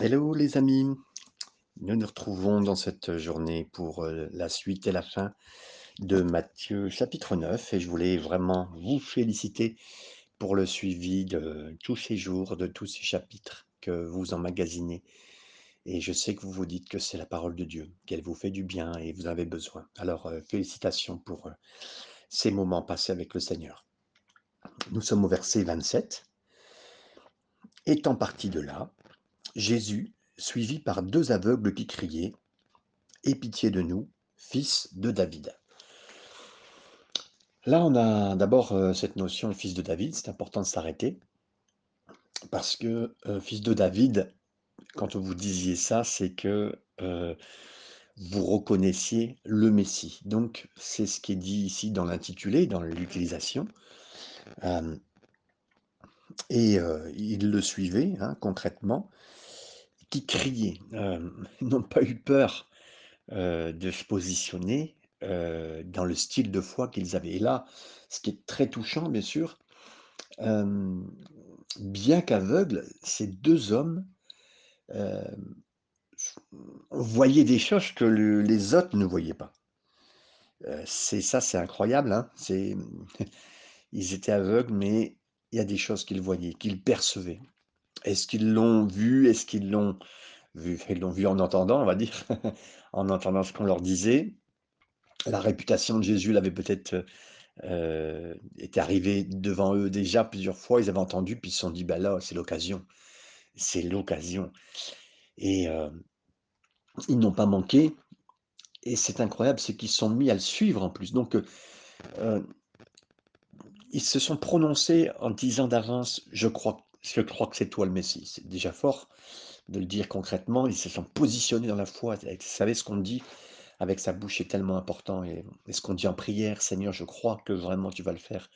Hello les amis, nous nous retrouvons dans cette journée pour euh, la suite et la fin de Matthieu chapitre 9 et je voulais vraiment vous féliciter pour le suivi de tous ces jours, de tous ces chapitres que vous emmagasinez. Et je sais que vous vous dites que c'est la parole de Dieu, qu'elle vous fait du bien et vous en avez besoin. Alors euh, félicitations pour euh, ces moments passés avec le Seigneur. Nous sommes au verset 27. Étant parti de là, Jésus, suivi par deux aveugles qui criaient Aie pitié de nous, fils de David. Là, on a d'abord euh, cette notion fils de David, c'est important de s'arrêter, parce que euh, fils de David, quand vous disiez ça, c'est que euh, vous reconnaissiez le Messie. Donc, c'est ce qui est dit ici dans l'intitulé, dans l'utilisation. et il le suivait hein, concrètement qui criaient, euh, n'ont pas eu peur euh, de se positionner euh, dans le style de foi qu'ils avaient. Et là, ce qui est très touchant, bien sûr, bien qu'aveugles, ces deux hommes voyaient des choses que les autres ne voyaient pas. c'est ça, c'est incroyable. Hein ils étaient aveugles, mais il y a des choses qu'ils voyaient, qu'ils percevaient. Est-ce qu'ils l'ont vu? Est-ce qu'ils l'ont vu? Ils l'ont vu en entendant, on va dire, en entendant ce qu'on leur disait. La réputation de Jésus l'avait peut-être, heu, était arrivée devant eux déjà plusieurs fois. Ils avaient entendu, puis ils se sont dit: «Bah, là, c'est l'occasion, c'est l'occasion» et heu, ils n'ont pas manqué et c'est incroyable, c'est qu'ils sont mis à le suivre en plus. Donc, heu ils se sont prononcés en disant d'avance: «Je crois je crois que c'est toi le Messie. C'est déjà fort de le dire concrètement. Ils se sont positionnés dans la foi. Vous savez, ce qu'on dit avec sa bouche est tellement important. Et, ce qu'on dit en prière, Seigneur, je crois que vraiment tu vas le faire.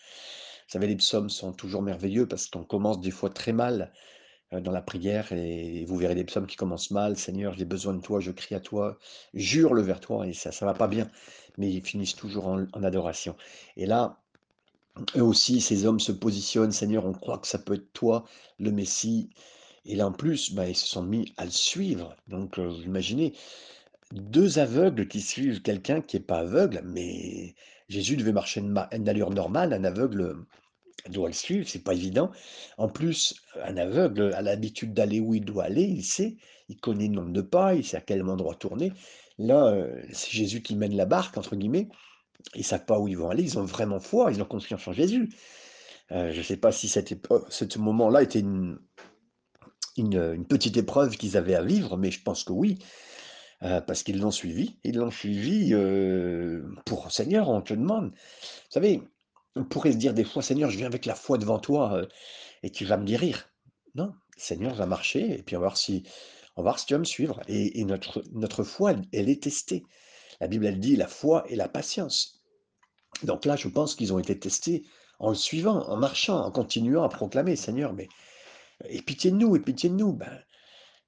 Vous savez, les psaumes sont toujours merveilleux parce qu'on commence des fois très mal euh, dans la prière et vous verrez des psaumes qui commencent mal. Seigneur, j'ai besoin de toi, je crie à toi, jure-le vers toi et ça, ça va pas bien. Mais ils finissent toujours en adoration. Et là, eux aussi, ces hommes se positionnent, Seigneur, on croit que ça peut être toi, le Messie. Et là, en plus, bah, ils se sont mis à le suivre. Donc, euh, vous imaginez, deux aveugles qui suivent quelqu'un qui n'est pas aveugle, mais Jésus devait marcher une, allure normale, un aveugle doit le suivre, c'est pas évident. En plus, un aveugle a l'habitude d'aller où il doit aller, il sait, il connaît le nombre de pas, il sait à quel endroit tourner. Là, euh, c'est Jésus qui mène la barque, entre guillemets. Ils savent pas où ils vont aller, ils ont vraiment foi, ils ont confiance en Jésus. Euh, je ne sais pas si ce moment-là était une, une, petite épreuve qu'ils avaient à vivre, mais je pense que oui, euh, parce qu'ils l'ont suivi. Ils l'ont suivi euh, pour Seigneur, on te demande. Vous savez, on pourrait se dire des fois, Seigneur, je viens avec la foi devant toi et tu vas me guérir. Non, Seigneur va marcher et puis on va voir si, on va voir si tu vas me suivre. Et, notre, notre foi, elle est testée. La Bible, elle dit la foi et la patience. Donc là, je pense qu'ils ont été testés en le suivant, en marchant, en continuant à proclamer, Seigneur, mais aie pitié de nous, aie pitié de nous. Ben,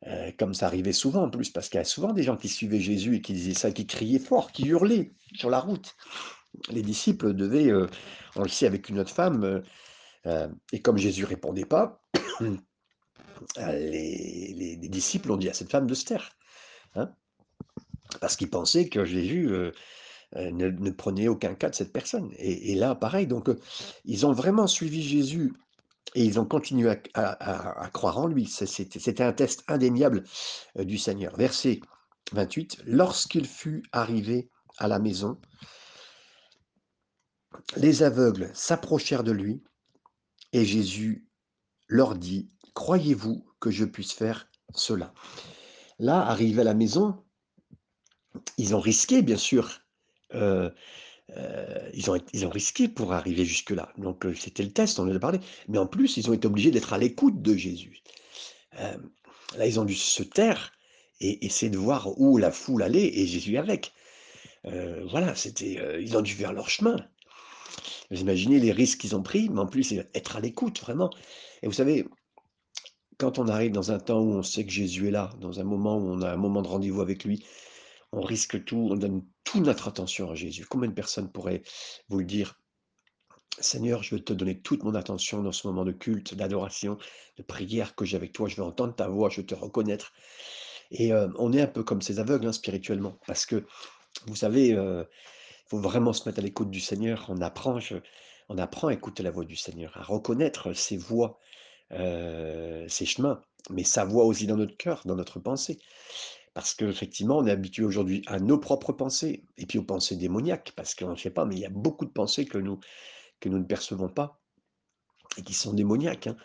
euh, comme ça arrivait souvent en plus, parce qu'il y a souvent des gens qui suivaient Jésus et qui disaient ça, qui criaient fort, qui hurlaient sur la route. Les disciples devaient, euh, on le sait avec une autre femme, euh, et comme Jésus répondait pas, les, disciples ont dit à cette femme de se taire. Hein parce qu'ils pensaient que Jésus euh, euh, ne, prenait aucun cas de cette personne. Et, là, pareil, donc euh, ils ont vraiment suivi Jésus et ils ont continué à, croire en lui. C'était un test indéniable du Seigneur. Verset 28, lorsqu'il fut arrivé à la maison, les aveugles s'approchèrent de lui et Jésus leur dit, croyez-vous que je puisse faire cela? Là, arrivé à la maison, ils ont risqué, bien sûr. Euh, euh, ils, ont, ils ont risqué pour arriver jusque-là. Donc, euh, c'était le test, on en a parlé. Mais en plus, ils ont été obligés d'être à l'écoute de Jésus. là, ils ont dû se taire et essayer de voir où la foule allait et Jésus avec. voilà, c'était, ils ont dû faire leur chemin. Vous imaginez les risques qu'ils ont pris, mais en plus, être à l'écoute, vraiment. Et vous savez, quand on arrive dans un temps où on sait que Jésus est là, dans un moment où on a un moment de rendez-vous avec lui, on risque tout, on donne toute notre attention à Jésus. Combien de personnes pourraient vous le dire? Seigneur, je veux te donner toute mon attention dans ce moment de culte, d'adoration, de prière que j'ai avec toi. Je veux entendre ta voix, je veux te reconnaître. Et euh, on est un peu comme ces aveugles hein, spirituellement, parce que vous savez, il faut vraiment se mettre à l'écoute du Seigneur. On apprend, à écouter la voix du Seigneur, à reconnaître ses voies, euh, ses chemins, mais sa voix aussi dans notre cœur, dans notre pensée. Parce qu'effectivement, on est habitué aujourd'hui à nos propres pensées, et puis aux pensées démoniaques, parce qu'on ne sait pas, mais il y a beaucoup de pensées que nous, ne percevons pas et qui sont démoniaques. hein.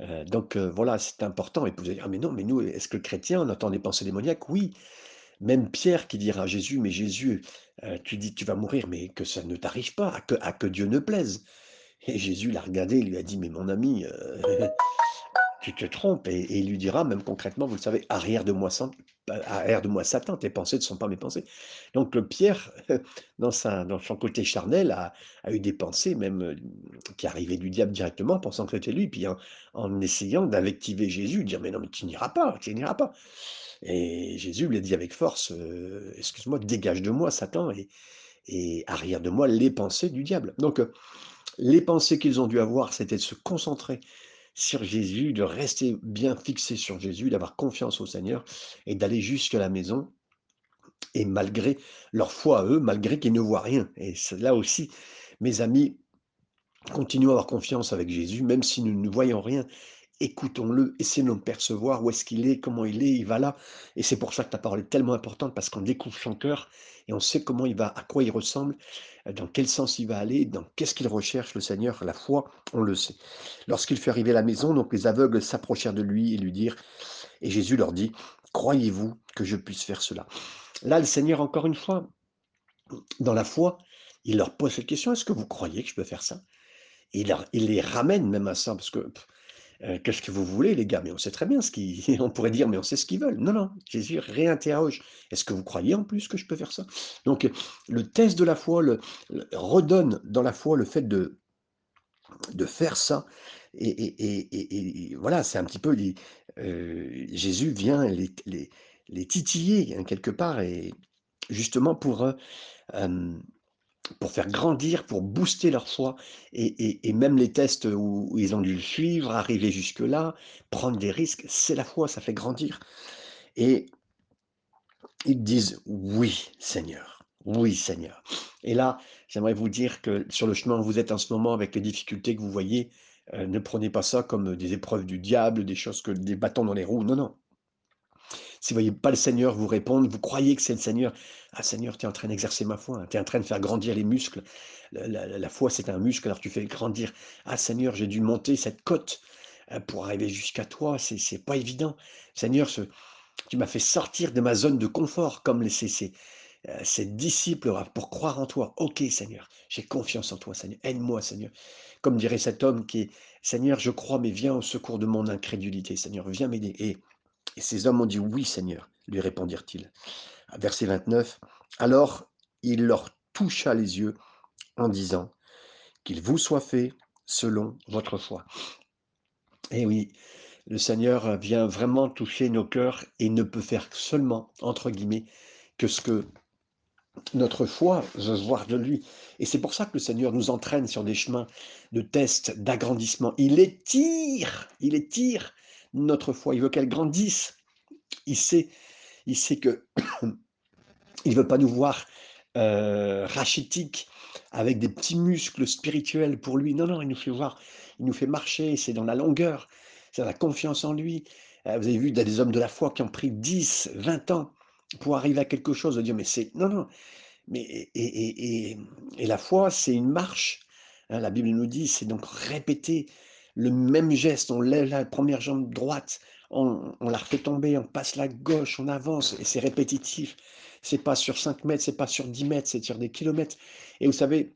Euh, donc euh, voilà, c'est important. Et vous allez dire, ah mais non, mais nous, est-ce que chrétiens, on entend des pensées démoniaques? Oui, même Pierre qui dira à Jésus, mais Jésus, euh, tu dis tu vas mourir, mais que ça ne t'arrive pas, à que, Dieu ne plaise. Et Jésus l'a regardé, il lui a dit, mais mon ami, tu te trompes. Et, il lui dira, même concrètement, vous le savez, arrière de moi, moi Satan, tes pensées ne sont pas mes pensées. Donc le Pierre, dans, dans son côté charnel, a, eu des pensées même euh, qui arrivaient du diable directement, pensant que c'était lui, puis en, essayant d'invectiver Jésus, dire, mais non, mais tu n'iras pas, tu n'iras pas. Et Jésus lui a dit avec force, euh, excuse-moi, dégage de moi, Satan, et, arrière de moi les pensées du diable. Donc, euh, les pensées qu'ils ont dû avoir, c'était de se concentrer sur Jésus, de rester bien fixé sur Jésus, d'avoir confiance au Seigneur et d'aller jusqu'à la maison. Et malgré leur foi à eux, malgré qu'ils ne voient rien. Et là aussi, mes amis, continuons à avoir confiance avec Jésus, même si nous ne voyons rien. Écoutons-le, essayons de percevoir où est-ce qu'il est, comment il est, il va là. Et c'est pour ça que ta parole est tellement importante, parce qu'on découvre son cœur et on sait comment il va, à quoi il ressemble, euh, dans quel sens il va aller, dans qu'est-ce qu'il recherche, le Seigneur. La foi, on le sait. Lorsqu'il fut arrivé à la maison, donc les aveugles s'approchèrent de lui et lui dirent, et Jésus leur dit, croyez-vous que je puisse faire cela? Là, le Seigneur, encore une fois, dans la foi, il leur pose cette question, est-ce que vous croyez que je peux faire ça? Et il les ramène même à ça, parce que Heu, qu'est-ce que vous voulez les gars? Mais on sait très bien ce qui on pourrait dire: «Mais on sait ce qu'ils veulent». Non, non, Jésus réinterroge: «Est-ce que vous croyez en plus que je peux faire ça?» donc heu, le test de la foi redonne dans la foi le fait de de faire ça et voilà, c'est un petit peu heu, Jésus vient les les les titiller, hein, quelque part et justement pour, pour faire grandir, pour booster leur foi et même les tests où ils ont dû le suivre, arriver jusque-là, prendre des risques, c'est la foi, ça fait grandir et ils disent: «Oui Seigneur, oui Seigneur» et là, j'aimerais vous dire que sur le chemin où vous êtes en ce moment avec les difficultés que vous voyez, heu, ne prenez pas ça comme des épreuves du diable, des choses que des bâtons dans les roues, non, non. Si vous voyez pas le Seigneur vous répondre, vous croyez que c'est le Seigneur. Ah Seigneur, tu es en train d'exercer ma foi, hein, tu es en train de faire grandir les muscles. La, foi, c'est un muscle, alors tu fais grandir. Ah Seigneur, j'ai dû monter cette côte euh, pour arriver jusqu'à toi, c'est c'est pas évident. Seigneur, tu m'as fait sortir de ma zone de confort, comme les, ces, euh, disciples pour croire en toi. Ok Seigneur, j'ai confiance en toi, Seigneur. Aide-moi, Seigneur. Comme dirait cet homme qui est, Seigneur, je crois, mais viens au secours de mon incrédulité, Seigneur, viens m'aider. Et ces hommes ont dit: «Oui, Seigneur», lui répondirent-ils. Verset 29, alors il leur toucha les yeux en disant: «Qu'il vous soit fait selon votre foi». Et oui, le Seigneur vient vraiment toucher nos cœurs et ne peut faire seulement, entre guillemets, que ce que notre foi veut voir de lui. Et c'est pour ça que le Seigneur nous entraîne sur des chemins de tests, d'agrandissement. Il étire, il étire notre foi. Il veut qu'elle grandisse. Il sait, il sait que Il veut pas nous voir, heu, rachitiques, avec des petits muscles spirituels pour lui. Non, non, il nous fait voir, il nous fait marcher, c'est dans la longueur, c'est dans la confiance en lui. Heu, vous avez vu, il y a des hommes de la foi qui ont pris 10, 20 ans pour arriver à quelque chose, de dire: «Mais c'est» non, non, mais et et et et la foi, c'est une marche, hein. La Bible nous dit, c'est donc répéter le même geste. On lève la première jambe droite, on la refait tomber, on passe la gauche, on avance et c'est répétitif. C'est pas sur 5 mètres, c'est pas sur 10 mètres, c'est sur des kilomètres et vous savez,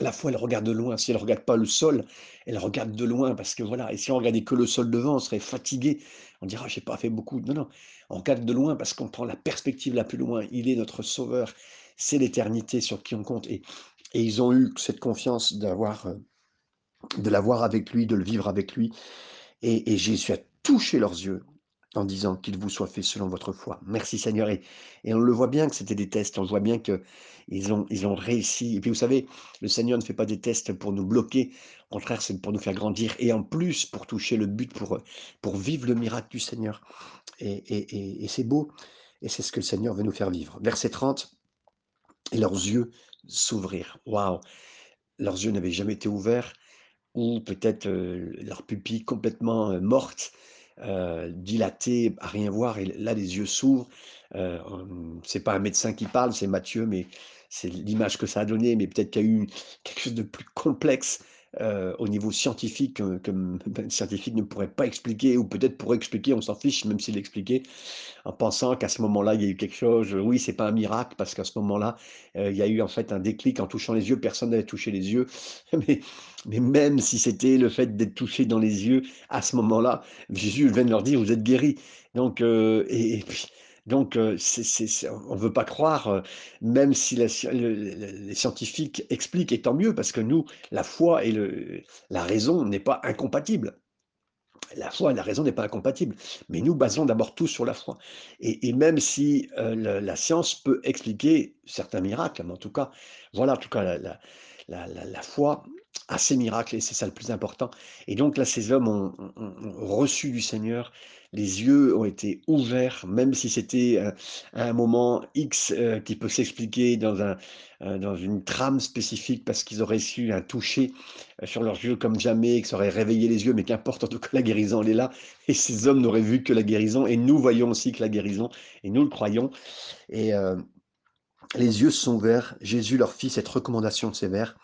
la foi, elle regarde de loin. Si elle regarde pas le sol, elle regarde de loin parce que voilà et si on regardait que le sol devant, on serait fatigué. On dira: «J'ai pas fait beaucoup». Non, non, on regarde de loin parce qu'on prend la perspective la plus loin. Il est notre sauveur, c'est l'éternité sur qui on compte et ils ont eu cette confiance d'avoir, heu, de l'avoir avec lui, de le vivre avec lui et Jésus a touché leurs yeux en disant qu'il vous soit fait selon votre foi. Merci Seigneur. Et, on le voit bien que c'était des tests, on voit bien qu'ils ont, ils ont réussi. Et puis vous savez, le Seigneur ne fait pas des tests pour nous bloquer, au contraire, c'est pour nous faire grandir et en plus pour toucher le but, pour, pour vivre le miracle du Seigneur. Et, et, et c'est beau, et c'est ce que le Seigneur veut nous faire vivre. Verset 30, et leurs yeux s'ouvrirent. Waouh Leurs yeux n'avaient jamais été ouverts, ou peut-être leur pupille complètement morte, dilatée, à rien voir, et là les yeux s'ouvrent. c'est pas un médecin qui parle, c'est Mathieu, mais c'est l'image que ça a donné, mais peut-être qu'il y a eu quelque chose de plus complexe au niveau scientifique que, le scientifique ne pourrait pas expliquer, ou peut-être pourrait expliquer, on s'en fiche, même s'il expliquait, en pensant qu'à ce moment-là, il y a eu quelque chose. Oui, c'est pas un miracle, parce qu'à ce moment-là, il y a eu en fait un déclic en touchant les yeux. Personne n'avait touché les yeux, mais, mais même si c'était le fait d'être touché dans les yeux, à ce moment-là, Jésus vient de leur dire, vous êtes guéris. Donc, et, puis donc, on ne veut pas croire, même si les scientifiques expliquent, et tant mieux, parce que nous, la foi et la raison n'est pas incompatible. La foi et la raison n'est pas incompatible, mais nous basons d'abord tout sur la foi. Et, même si la, science peut expliquer certains miracles, mais en tout cas, voilà, en tout cas, la foi à ces miracles, et c'est ça le plus important. Et donc là, ces hommes ont, reçu du Seigneur, les yeux ont été ouverts, même si c'était un moment X euh, qui peut s'expliquer dans, un, euh, dans une trame spécifique, parce qu'ils auraient su un toucher euh, sur leurs yeux comme jamais, que ça aurait réveillé les yeux, mais qu'importe, en tout cas, la guérison, elle est là, et ces hommes n'auraient vu que la guérison, et nous voyons aussi que la guérison, et nous le croyons. Et les yeux sont ouverts, Jésus leur fit cette recommandation sévère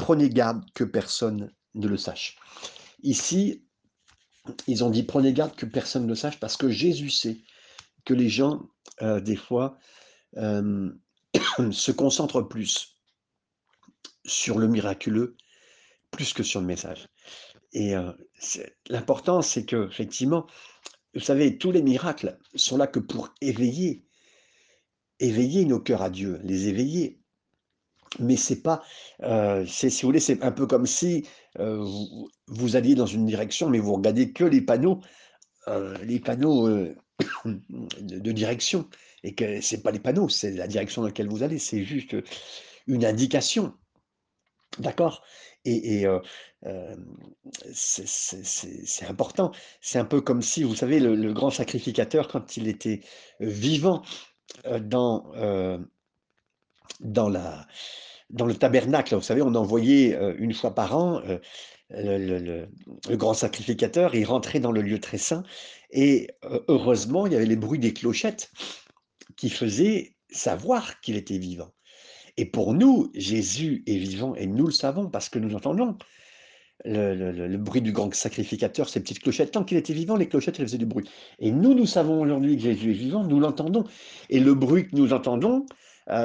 prenez garde que personne ne le sache. Ici, ils ont dit prenez garde que personne ne le sache parce que Jésus sait que les gens, euh, des fois, euh, se concentrent plus sur le miraculeux plus que sur le message. Et euh, l'important, c'est que, effectivement, vous savez, tous les miracles sont là que pour éveiller, éveiller nos cœurs à Dieu, les éveiller mais c'est pas, euh, c'est si vous voulez, c'est un peu comme si euh, vous, alliez dans une direction, mais vous regardez que les panneaux, euh, les panneaux de, direction, et que c'est pas les panneaux, c'est la direction dans laquelle vous allez, c'est juste une indication, d'accord? Et, c'est important. C'est un peu comme si, vous savez, le grand sacrificateur, quand il était vivant dans dans, la, dans le tabernacle. Vous savez, on envoyait euh, une fois par an euh, le, grand sacrificateur, il rentrait dans le lieu très saint, et heureusement, il y avait les bruits des clochettes qui faisaient savoir qu'il était vivant. Et pour nous, Jésus est vivant, et nous le savons parce que nous entendons le, bruit du grand sacrificateur, ces petites clochettes. Tant qu'il était vivant, les clochettes, elles faisaient du bruit. Et nous, nous savons aujourd'hui que Jésus est vivant, nous l'entendons. Et le bruit que nous entendons,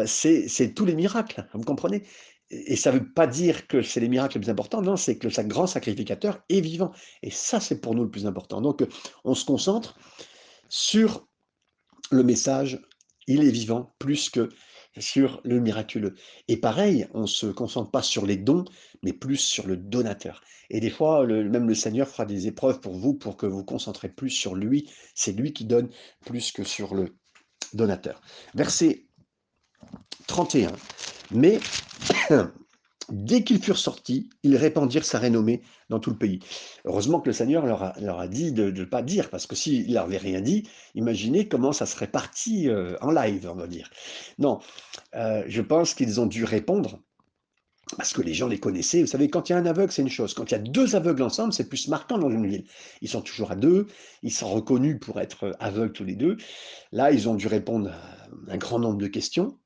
c'est tous les miracles, vous comprenez? Et ça ne veut pas dire que c'est les miracles les plus importants, non, c'est que le grand sacrificateur est vivant. Et ça, c'est pour nous le plus important. Donc, on se concentre sur le message, il est vivant, plus que sur le miraculeux. Et pareil, on ne se concentre pas sur les dons, mais plus sur le donateur. Et des fois, même le Seigneur fera des épreuves pour vous, pour que vous concentrez plus sur lui. C'est lui qui donne plus que sur le donateur. Verset 31. Mais dès qu'ils furent sortis, ils répandirent sa renommée dans tout le pays. Heureusement que le Seigneur leur a, dit de ne pas dire, parce que s'il leur avait rien dit, imaginez comment ça serait parti euh, en live, on va dire. Non, euh, je pense qu'ils ont dû répondre, parce que les gens les connaissaient. Vous savez, quand il y a un aveugle, c'est une chose. Quand il y a deux aveugles ensemble, c'est plus marquant dans une ville. Ils sont toujours à deux, ils sont reconnus pour être aveugles tous les deux. Là, ils ont dû répondre à un grand nombre de questions.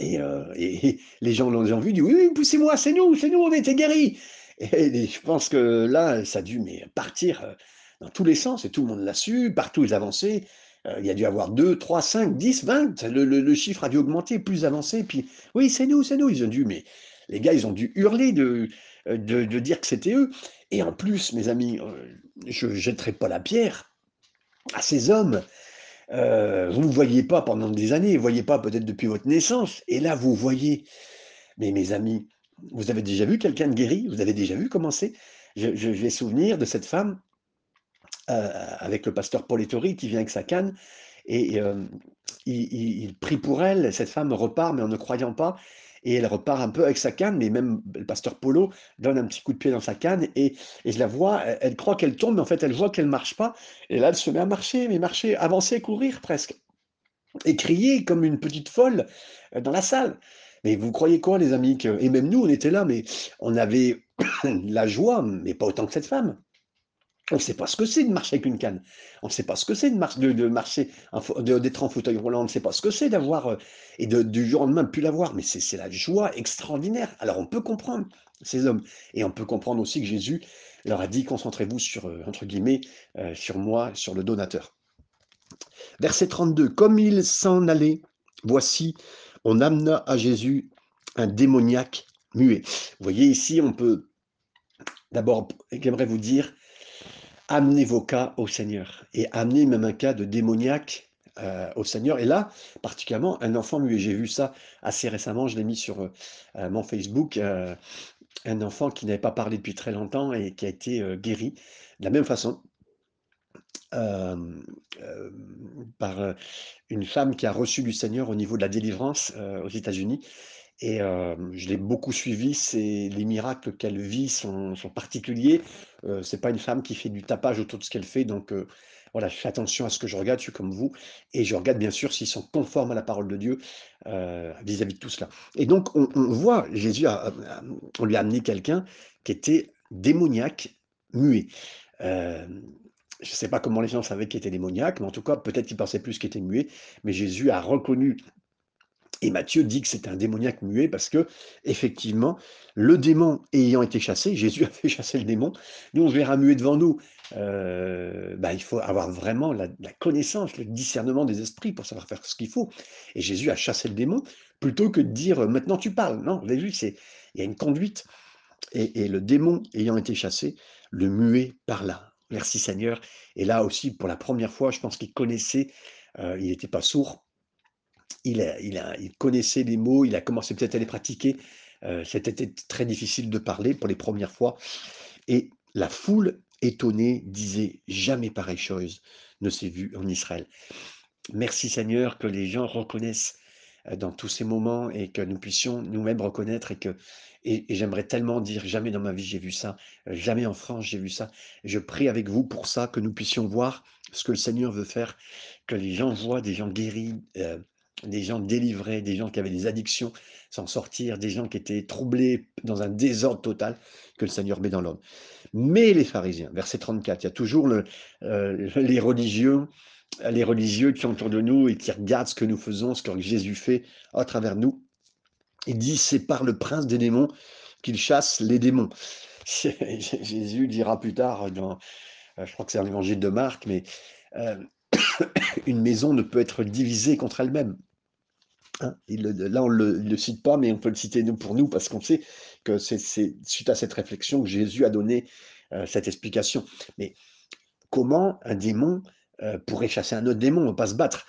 Euh, et, les gens l'ont vu, dit oui, oui poussez-moi, c'est nous, c'est nous, on était guéris. Et, je pense que là, ça a dû mais, partir euh, dans tous les sens, et tout le monde l'a su, partout ils avançaient. Euh, il y a dû avoir 2, 3, 5, 10, 20, le, chiffre a dû augmenter, plus avancé, puis oui, c'est nous, c'est nous. Ils ont dû, mais les gars, ils ont dû hurler de, de, de dire que c'était eux. Et en plus, mes amis, je ne jetterai pas la pierre à ces hommes euh, vous ne voyez pas pendant des années, vous ne voyez pas peut-être depuis votre naissance, et là vous voyez. Mais mes amis, vous avez déjà vu quelqu'un de guéri? Vous avez déjà vu comment c'est? Je, vais souvenir de cette femme avec le pasteur Paul Ettori qui vient avec sa canne et il, prie pour elle. Cette femme repart, mais en ne croyant pas. Et elle repart un peu avec sa canne, mais même le pasteur Polo donne un petit coup de pied dans sa canne et, je la vois, elle, croit qu'elle tombe, mais en fait elle voit qu'elle ne marche pas. Et là, elle se met à marcher, mais marcher, avancer, courir presque. Et crier comme une petite folle dans la salle. Mais vous croyez quoi, les amis Et même nous, on était là, mais on avait la joie, mais pas autant que cette femme. On ne sait pas ce que c'est de marcher avec une canne. On ne sait pas ce que c'est de, marcher, d'être en fauteuil roulant. On ne sait pas ce que c'est d'avoir, euh, et du jour au lendemain, plus l'avoir. Mais c'est la joie extraordinaire. Alors on peut comprendre ces hommes. Et on peut comprendre aussi que Jésus leur a dit concentrez-vous sur, euh, entre guillemets, euh, sur moi, sur le donateur. Verset 32. Comme il s'en allait, voici, on amena à Jésus un démoniaque muet. Vous voyez ici, on peut d'abord, j'aimerais vous dire, amener vos cas au Seigneur et amener même un cas de démoniaque euh, au Seigneur. Et là, particulièrement, un enfant. J'ai vu ça assez récemment, je l'ai mis sur euh, mon Facebook. Euh, un enfant qui n'avait pas parlé depuis très longtemps et qui a été guéri de la même façon. par une femme qui a reçu du Seigneur au niveau de la délivrance aux États-Unis et je l'ai beaucoup suivi, c'est les miracles qu'elle vit sont, particuliers. Ce c'est pas une femme qui fait du tapage autour de ce qu'elle fait, donc voilà, je fais attention à ce que je regarde, je suis comme vous, et je regarde bien sûr s'ils sont conformes à la parole de Dieu vis-à-vis de tout cela. Et donc on, voit, Jésus, on lui a amené quelqu'un qui était démoniaque, muet. je ne sais pas comment les gens savaient qu'il était démoniaque, mais en tout cas, peut-être qu'ils pensaient plus qu'il était muet, mais Jésus a reconnu et Matthieu dit que c'est un démoniaque muet parce que, effectivement, le démon ayant été chassé, Jésus a fait chasser le démon, nous on verra muet devant nous. Euh, bah, il faut avoir vraiment la, connaissance, le discernement des esprits pour savoir faire ce qu'il faut. Et Jésus a chassé le démon plutôt que de dire euh, maintenant tu parles. Non, vous avez vu, il y a une conduite. Et, le démon ayant été chassé, le muet parla. Merci Seigneur. Et là aussi, pour la première fois, je pense qu'il connaissait, euh, il n'était pas sourd, il, connaissait les mots, il a commencé peut-être à les pratiquer. Euh, c'était très difficile de parler pour les premières fois. Et la foule étonnée disait Jamais pareille chose ne s'est vue en Israël. Merci Seigneur que les gens reconnaissent euh, dans tous ces moments et que nous puissions nous-mêmes reconnaître et que et, j'aimerais tellement dire jamais dans ma vie j'ai vu ça, jamais en France j'ai vu ça. Je prie avec vous pour ça que nous puissions voir ce que le Seigneur veut faire, que les gens voient des gens guéris, euh, des gens délivrés, des gens qui avaient des addictions, s'en sortir, des gens qui étaient troublés dans un désordre total que le Seigneur met dans l'homme. Mais les pharisiens, verset 34, il y a toujours euh, les religieux, les religieux qui sont autour de nous et qui regardent ce que nous faisons, ce que Jésus fait à travers nous. Il dit, c'est par le prince des démons qu'il chasse les démons. Jésus dira plus tard, dans, euh, je crois que c'est l'évangile de Marc, mais euh, une maison ne peut être divisée contre elle-même. Hein, là, on ne le, cite pas, mais on peut le citer nous, pour nous parce qu'on sait que c'est suite à cette réflexion que Jésus a donné euh, cette explication. Mais comment un démon euh, pourrait chasser un autre démon On ne pas se battre.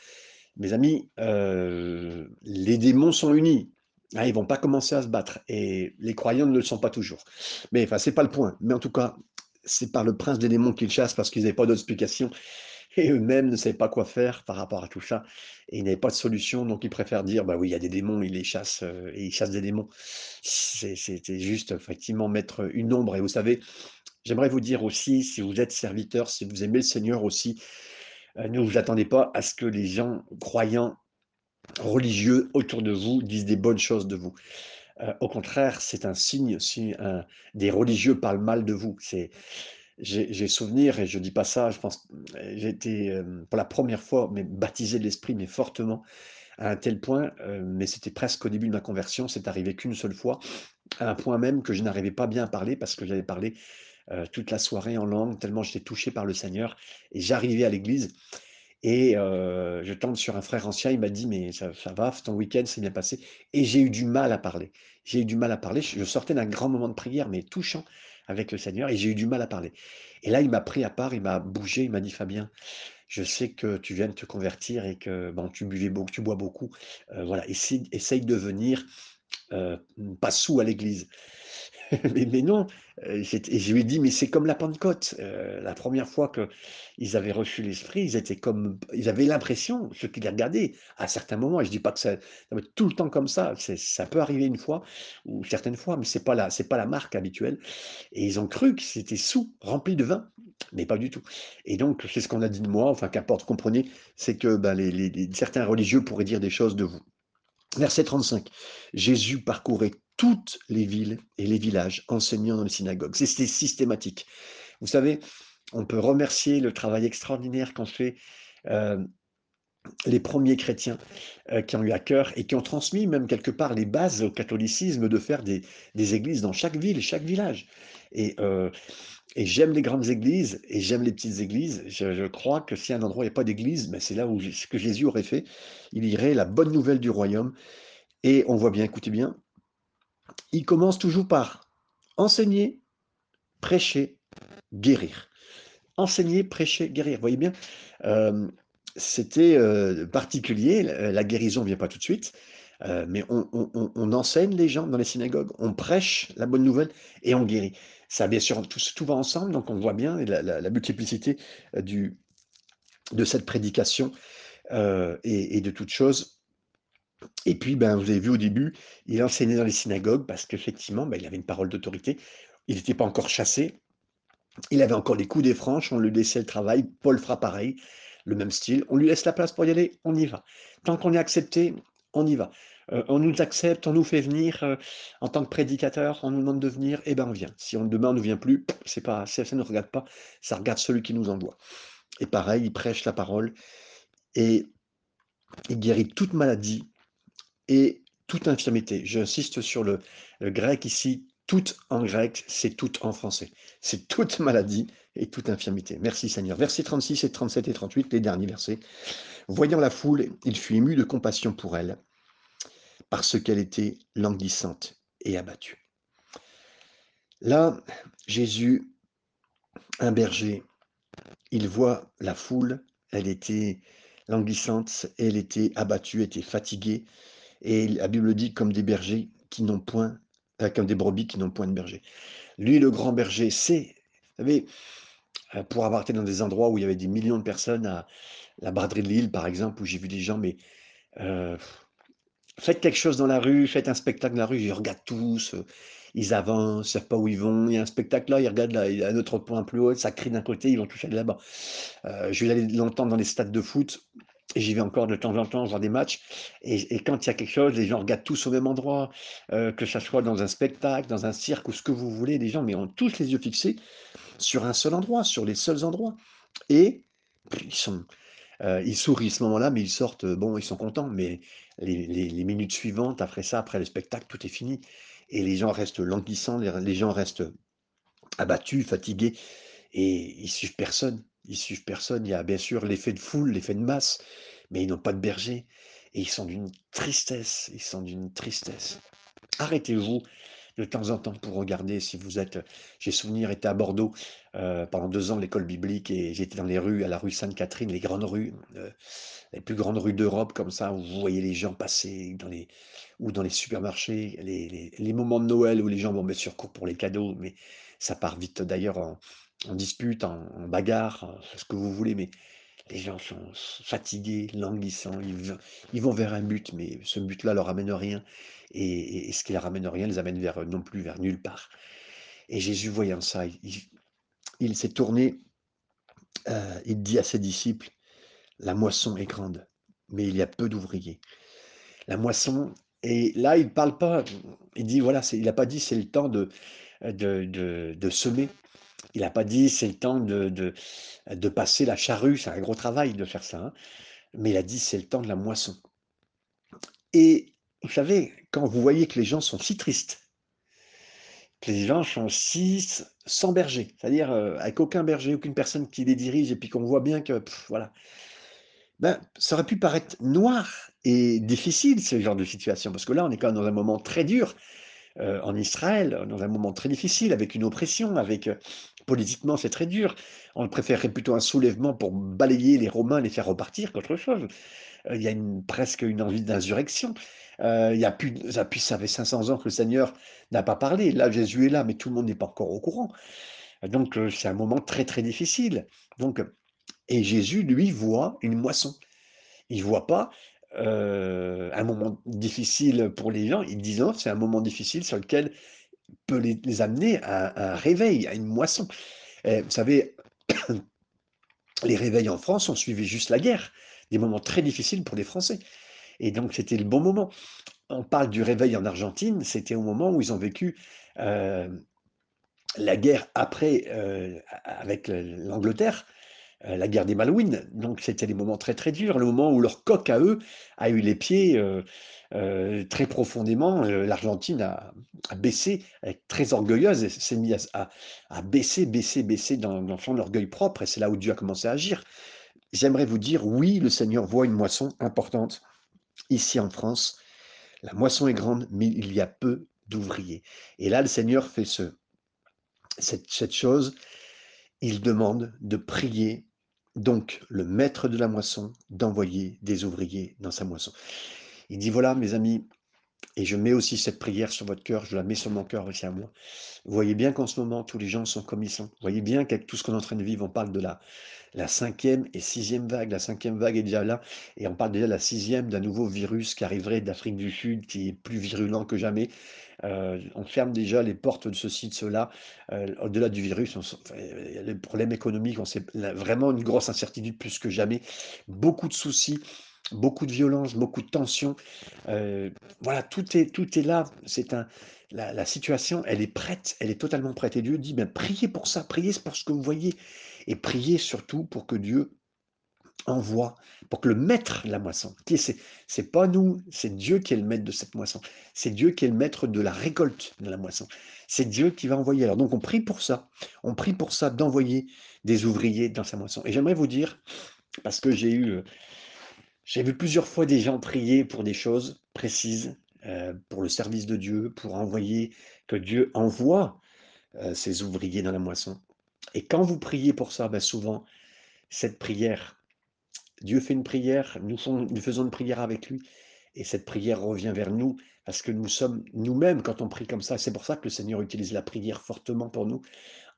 Mes amis, euh, les démons sont unis. Hein, ils ne vont pas commencer à se battre. Et les croyants ne le sont pas toujours. Mais enfin, ce n'est pas le point. Mais en tout cas, c'est par le prince des démons qu'ils chassent parce qu'ils n'avaient pas d'autre explication et eux-mêmes ne savaient pas quoi faire par rapport à tout ça, et ils n'avaient pas de solution, donc ils préfèrent dire, bah oui, il y a des démons, ils les chassent, euh, et ils chassent des démons. C'était juste, effectivement, mettre une ombre, et vous savez, j'aimerais vous dire aussi, si vous êtes serviteur, si vous aimez le Seigneur aussi, euh, ne vous attendez pas à ce que les gens croyants, religieux autour de vous disent des bonnes choses de vous. Euh, au contraire, c'est un signe si des religieux parlent mal de vous. C'est j'ai souvenir, et je dis pas ça, je pense, j'ai été euh, pour la première fois mais baptisé de l'esprit, mais fortement, à un tel point, euh, mais c'était presque au début de ma conversion, c'est arrivé qu'une seule fois, à un point même que je n'arrivais pas bien à parler parce que j'avais parlé euh, toute la soirée en langue, tellement j'étais touché par le Seigneur, et j'arrivais à l'église, et je tombe sur un frère ancien, il m'a dit, mais ça, ça va, ton week-end s'est bien passé, et j'ai eu du mal à parler, j'ai eu du mal à parler, je sortais d'un grand moment de prière, mais touchant, avec le Seigneur et j'ai eu du mal à parler. Et là, il m'a pris à part, il m'a bougé, il m'a dit Fabien, je sais que tu viens de te convertir et que bon, tu buvais beaucoup, tu bois beaucoup. Euh, voilà, essaye, de venir euh, pas sous à l'église. Mais mais non, j'étais et je lui ai dit: «Mais c'est comme la Pentecôte, heu, la première fois qu'ils avaient reçu l'Esprit, ils étaient comme ils avaient l'impression, ceux qui les regardaient, à certains moments» et je dis pas que ça être tout le temps comme ça, ça peut arriver une fois ou certaines fois, mais c'est pas pas la marque habituelle et ils ont cru que c'était sous, rempli de vin, mais pas du tout et donc c'est ce qu'on a dit de moi, enfin qu'importe, comprenez, c'est que, les certains religieux pourraient dire des choses de vous. Verset 35. Jésus parcourait toutes les villes et les villages, enseignant dans les synagogues. C'était systématique. Vous savez, on peut remercier le travail extraordinaire qu'ont fait euh, les premiers chrétiens euh, qui ont eu à cœur et qui ont transmis même quelque part les bases au catholicisme de faire des, églises dans chaque ville, chaque village. Et, euh, et j'aime les grandes églises et j'aime les petites églises. Je, je crois que si un endroit n'y a pas d'église, ben c'est là où ce que Jésus aurait fait. Il irait la bonne nouvelle du royaume. Et on voit bien, écoutez bien, il commence toujours par enseigner, prêcher, guérir. Enseigner, prêcher, guérir. Vous voyez bien, euh, c'était euh, particulier. La guérison ne vient pas tout de suite. Euh, mais on, enseigne les gens dans les synagogues, on prêche la bonne nouvelle et on guérit. Ça, bien sûr, tout, va ensemble, donc on voit bien la, multiplicité de cette prédication et, et, de toutes choses. Et puis, ben, vous avez vu au début, il enseignait dans les synagogues parce qu'effectivement, ben, il avait une parole d'autorité. Il n'était pas encore chassé. Il avait encore les coups des franches. On lui laissait le travail. Paul fera pareil, le même style. On lui laisse la place pour y aller. On y va. Tant qu'on est accepté, on y va. Euh, on nous accepte, on nous fait venir euh, en tant que prédicateur, on nous demande de venir, et eh ben on vient. Si on demain on ne vient plus, c'est pas, ça ne regarde pas, ça regarde celui qui nous envoie. Et pareil, il prêche la parole et il guérit toute maladie, et toute infirmité. J'insiste sur le, grec ici, toute en grec, c'est toute en français. C'est toute maladie et toute infirmité. Merci Seigneur. Versets 36 et 37 et 38, les derniers versets. Voyant la foule, il fut ému de compassion pour elle, parce qu'elle était languissante et abattue. Là, Jésus, un berger, il voit la foule, elle était languissante, elle était abattue, était fatiguée, et la Bible dit comme des bergers qui n'ont point, euh, comme des brebis qui n'ont point de berger. Lui, le grand berger, c'est, vous savez, euh, pour avoir été dans des endroits où il y avait des millions de personnes, à la braderie de Lille, par exemple, où j'ai vu des gens, mais euh, faites quelque chose dans la rue, faites un spectacle dans la rue, ils regardent tous, ils avancent, ils savent pas où ils vont, il y a un spectacle là, ils regardent là, il y a un autre point plus haut, ça crie d'un côté, ils vont toucher là-bas. je vais aller longtemps dans les stades de foot, j'y vais encore de temps en temps voir des matchs. Et, quand il y a quelque chose, les gens regardent tous au même endroit, euh, que ce soit dans un spectacle, dans un cirque ou ce que vous voulez. Les gens mais ont tous les yeux fixés sur un seul endroit, sur les seuls endroits. Et ils euh, ils sourient ce moment-là, mais ils sortent. Bon, ils sont contents, mais les, minutes suivantes, après ça, après le spectacle, tout est fini. Et les gens restent languissants, les, les gens restent abattus, fatigués, et ils suivent personne. Ils suivent personne. Il y a bien sûr l'effet de foule, l'effet de masse, mais ils n'ont pas de berger. Et ils sont d'une tristesse. Ils sont d'une tristesse. Arrêtez-vous de temps en temps pour regarder si vous êtes. J'ai souvenir, été à Bordeaux euh, pendant deux ans, l'école biblique, et j'étais dans les rues, à la rue Sainte-Catherine, les grandes rues, euh, les plus grandes rues d'Europe, comme ça, où vous voyez les gens passer dans les, ou dans les supermarchés, les, les, les moments de Noël où les gens vont mettre sur cours pour les cadeaux, mais ça part vite d'ailleurs en, en dispute, en, en bagarre, ce que vous voulez, mais les gens sont fatigués, languissants, ils, vont vers un but, mais ce but-là leur amène rien, et, ce qui leur amène rien les amène vers non plus vers nulle part. Et Jésus, voyant ça, il, s'est tourné, euh, il dit à ses disciples, la moisson est grande, mais il y a peu d'ouvriers. La moisson, et là, il parle pas, il dit, voilà, il n'a pas dit c'est le temps de, de, de, de semer, il n'a pas dit c'est le temps de, de, de, passer la charrue, c'est un gros travail de faire ça, hein. mais il a dit c'est le temps de la moisson. Et vous savez, quand vous voyez que les gens sont si tristes, que les gens sont si sans berger, c'est-à-dire euh, avec aucun berger, aucune personne qui les dirige, et puis qu'on voit bien que, voilà, ben, ça aurait pu paraître noir et difficile ce genre de situation, parce que là, on est quand même dans un moment très dur euh, en Israël, dans un moment très difficile, avec une oppression, avec politiquement, c'est très dur. On préférerait plutôt un soulèvement pour balayer les Romains, les faire repartir qu'autre chose. Euh, il y a presque une envie d'insurrection. Euh, il y a plus, ça, puis, ça fait 500 ans que le Seigneur n'a pas parlé. Là, Jésus est là, mais tout le monde n'est pas encore au courant. Donc, euh, c'est un moment très, très difficile. Donc, et Jésus, lui, voit une moisson. Il voit pas un moment difficile pour les gens. Il dit non, c'est un moment difficile sur lequel peut les, amener à, un réveil, à une moisson. vous savez, les réveils en France ont suivi juste la guerre, des moments très difficiles pour les Français. Et donc c'était le bon moment. On parle du réveil en Argentine, c'était au moment où ils ont vécu euh, la guerre après euh, avec l'Angleterre, la guerre des Malouines. Donc c'était des moments très très durs, le moment où leur coq à eux a eu les pieds euh, très profondément. L'Argentine a, baissé, très orgueilleuse, s'est mise à, baisser, baisser, baisser dans, dans son orgueil propre, et c'est là où Dieu a commencé à agir. J'aimerais vous dire, oui, le Seigneur voit une moisson importante ici en France. La moisson est grande, mais il y a peu d'ouvriers. Et là, le Seigneur fait ce, cette chose. Il demande de prier donc le maître de la moisson d'envoyer des ouvriers dans sa moisson. Il dit, voilà mes amis, et je mets aussi cette prière sur votre cœur, je la mets sur mon cœur aussi à moi. Vous voyez bien qu'en ce moment, tous les gens sont comme ils sont. Vous voyez bien qu'avec tout ce qu'on est en train de vivre, on parle de la, la cinquième et sixième vague. La cinquième vague est déjà là, et on parle déjà de la sixième d'un nouveau virus qui arriverait d'Afrique du Sud, qui est plus virulent que jamais. Euh, on ferme déjà les portes de ceci, de cela. Euh, au-delà du virus, on, a les problèmes économiques, on sait vraiment une grosse incertitude plus que jamais. Beaucoup de soucis beaucoup de violence, beaucoup de tension. Euh, voilà, tout est, tout est là. C'est un, la, situation, elle est prête, elle est totalement prête. Et Dieu dit, ben, priez pour ça, priez pour ce que vous voyez. Et priez surtout pour que Dieu envoie, pour que le maître de la moisson, qui c'est, c'est pas nous, c'est Dieu qui est le maître de cette moisson. C'est Dieu qui est le maître de la récolte de la moisson. C'est Dieu qui va envoyer. Alors donc on prie pour ça. On prie pour ça d'envoyer des ouvriers dans sa moisson. Et j'aimerais vous dire, parce que j'ai eu euh, j'ai vu plusieurs fois des gens prier pour des choses précises, euh, pour le service de Dieu, pour envoyer, que Dieu envoie euh, ses ouvriers dans la moisson. Et quand vous priez pour ça, ben souvent, cette prière, Dieu fait une prière, nous, nous faisons une prière avec lui, et cette prière revient vers nous, parce que nous sommes nous-mêmes, quand on prie comme ça, c'est pour ça que le Seigneur utilise la prière fortement pour nous,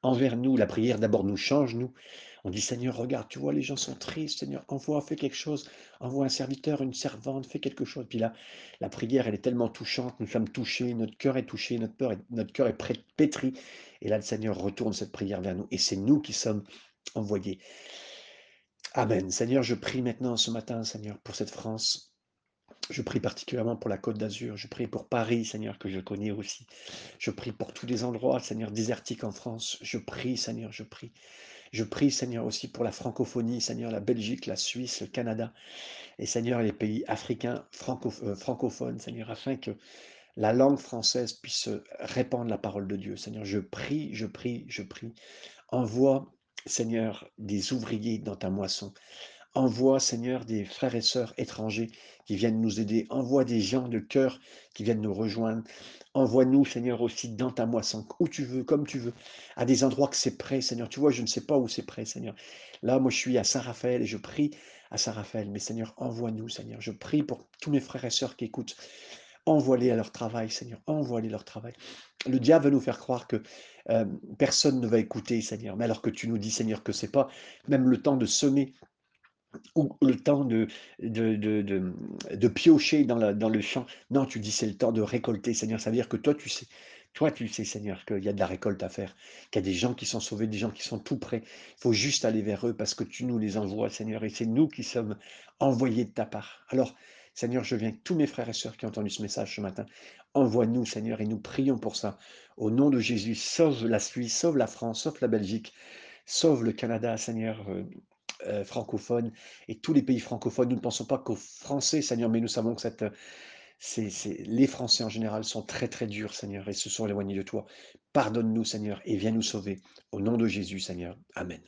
envers nous. La prière d'abord nous change, nous. On dit Seigneur, regarde, tu vois, les gens sont tristes, Seigneur, envoie, fais quelque chose, envoie un serviteur, une servante, fais quelque chose. Puis là, la prière, elle est tellement touchante, nous sommes touchés, notre cœur est touché, notre, peur notre cœur est pétri. Et là, le Seigneur retourne cette prière vers nous. Et c'est nous qui sommes envoyés. Amen. Seigneur, je prie maintenant ce matin, Seigneur, pour cette France. Je prie particulièrement pour la Côte d'Azur. Je prie pour Paris, Seigneur, que je connais aussi. Je prie pour tous les endroits, Seigneur, désertiques en France. Je prie, Seigneur, je prie. Je prie, Seigneur, aussi pour la francophonie, Seigneur, la Belgique, la Suisse, le Canada, et Seigneur, les pays africains euh, francophones, Seigneur, afin que la langue française puisse répandre la parole de Dieu. Seigneur, je prie, je prie, je prie. Envoie, Seigneur, des ouvriers dans ta moisson. Envoie, Seigneur, des frères et sœurs étrangers qui viennent nous aider. Envoie des gens de cœur qui viennent nous rejoindre. Envoie-nous, Seigneur, aussi dans ta moisson, où tu veux, comme tu veux, à des endroits que c'est prêt, Seigneur. Tu vois, je ne sais pas où c'est prêt, Seigneur. Là, moi, je suis à Saint-Raphaël et je prie à Saint-Raphaël. Mais Seigneur, envoie-nous, Seigneur. Je prie pour tous mes frères et sœurs qui écoutent. Envoie-les à leur travail, Seigneur. Envoie-les leur travail. Le diable veut nous faire croire que euh, personne ne va écouter, Seigneur. Mais alors que tu nous dis, Seigneur, que c'est pas même le temps de semer ou le temps de, piocher dans, le champ. Non, tu dis c'est le temps de récolter, Seigneur. Ça veut dire que toi, tu sais, toi, tu sais, Seigneur, qu'il y a de la récolte à faire, qu'il y a des gens qui sont sauvés, des gens qui sont tout prêts. Il faut juste aller vers eux parce que tu nous les envoies, Seigneur, et c'est nous qui sommes envoyés de ta part. Alors, Seigneur, je viens tous mes frères et sœurs qui ont entendu ce message ce matin. Envoie-nous, Seigneur, et nous prions pour ça. Au nom de Jésus, sauve la Suisse, sauve la France, sauve la Belgique, sauve le Canada, Seigneur. Euh, francophones et tous les pays francophones. Nous ne pensons pas qu'aux Français, Seigneur, mais nous savons que les Français en général sont très très durs, Seigneur, et se sont éloignés de toi. Pardonne-nous, Seigneur, et viens nous sauver. Au nom de Jésus, Seigneur. Amen.